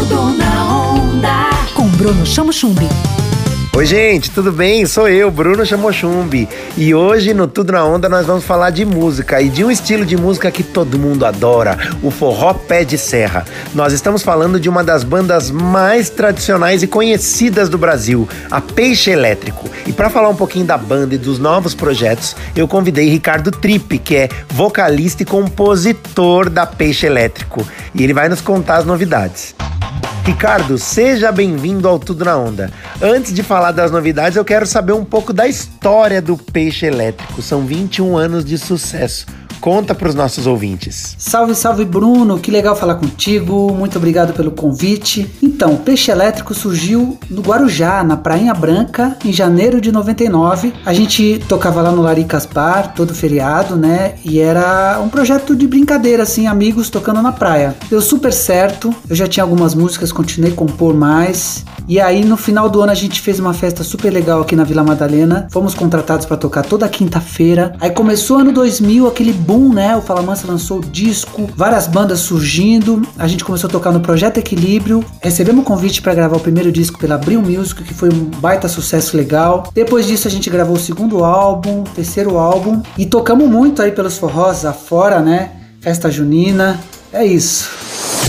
Tudo na onda. Com Bruno Chamo Chumbi. Oi, gente, tudo bem? Sou eu, Bruno Chamochumbi. E hoje no Tudo na Onda nós vamos falar de música e de um estilo de música que todo mundo adora, o forró pé de serra. Nós estamos falando de uma das bandas mais tradicionais e conhecidas do Brasil, a Peixe Elétrico. E para falar um pouquinho da banda e dos novos projetos, eu convidei Ricardo Tripe, que é vocalista e compositor da Peixe Elétrico. E ele vai nos contar as novidades. Ricardo, seja bem-vindo ao Tudo na Onda. Antes de falar das novidades, eu quero saber um pouco da história do Peixe Elétrico. São 21 anos de sucesso. Conta para os nossos ouvintes. Salve, salve Bruno, que legal falar contigo. Muito obrigado pelo convite. Então, Peixe Elétrico surgiu no Guarujá, na Prainha Branca, em janeiro de 99. A gente tocava lá no Laricas Bar, todo feriado, né? E era um projeto de brincadeira, assim, amigos tocando na praia. Deu super certo. Eu já tinha algumas músicas, continuei a compor mais. E aí, no final do ano, a gente fez uma festa super legal aqui na Vila Madalena. Fomos contratados para tocar toda quinta-feira. Aí começou ano 2000, aquele boom, né? O Fala Mansa lançou o disco, várias bandas surgindo. A gente começou a tocar no Projeto Equilíbrio. Recebemos o convite para gravar o primeiro disco pela Abril Music, que foi um baita sucesso legal. Depois disso, a gente gravou o segundo álbum, terceiro álbum e tocamos muito aí pelos forrós afora, né? Festa junina. É isso.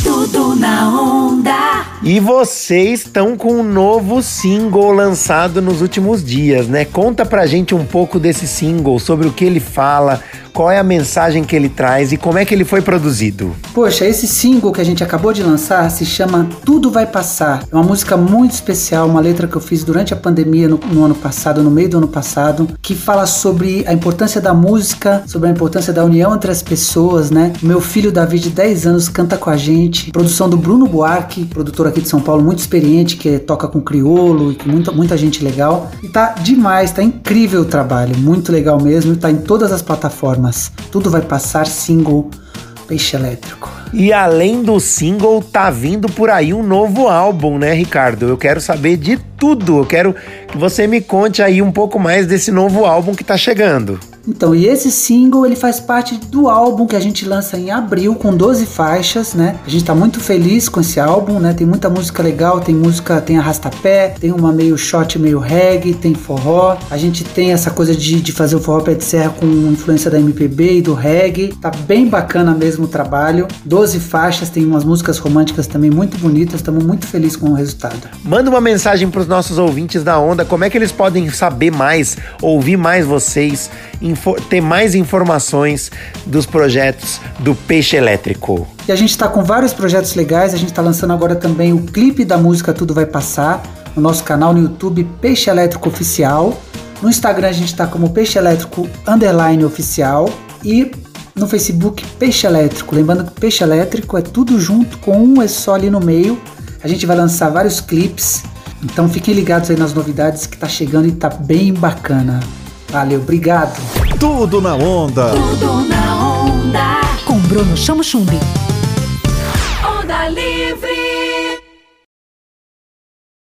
Tudo na onda. E vocês estão com um novo single lançado nos últimos dias, né? Conta pra gente um pouco desse single, sobre o que ele fala, qual é a mensagem que ele traz e como é que ele foi produzido. Poxa, esse single que a gente acabou de lançar se chama Tudo Vai Passar. É uma música muito especial, uma letra que eu fiz durante a pandemia no, no ano passado, no meio do ano passado, que fala sobre a importância da música, sobre a importância da união entre as pessoas, né? Meu filho Davi, de 10 anos, canta com a gente. Produção do Bruno Buarque, produtor aqui de São Paulo, muito experiente, que toca com criolo e com muita, muita gente legal. E tá demais, tá incrível o trabalho, muito legal mesmo, tá em todas as plataformas. Tudo vai passar single Peixe Elétrico. E além do single, tá vindo por aí um novo álbum, né, Ricardo? Eu quero saber de tudo. Eu quero que você me conte aí um pouco mais desse novo álbum que tá chegando. Então, e esse single ele faz parte do álbum que a gente lança em abril com 12 faixas, né? A gente tá muito feliz com esse álbum, né? Tem muita música legal, tem música, tem arrastapé, tem uma meio shot, meio reggae, tem forró. A gente tem essa coisa de, de fazer o forró pé de serra com influência da MPB e do reggae. Tá bem bacana mesmo o trabalho. 12 faixas, tem umas músicas românticas também muito bonitas. Estamos muito felizes com o resultado. Manda uma mensagem pros nossos ouvintes da Onda, como é que eles podem saber mais, ouvir mais vocês, ter mais informações dos projetos do Peixe Elétrico. E a gente está com vários projetos legais, a gente está lançando agora também o clipe da música Tudo Vai Passar, no nosso canal no YouTube Peixe Elétrico Oficial. No Instagram a gente está como Peixe Elétrico Underline Oficial e no Facebook Peixe Elétrico. Lembrando que Peixe Elétrico é tudo junto, com um é só ali no meio. A gente vai lançar vários clipes, então fiquem ligados aí nas novidades que tá chegando e tá bem bacana. Valeu, obrigado. Tudo na onda. Tudo na onda. Com Bruno Chamo Chumbi. Onda livre.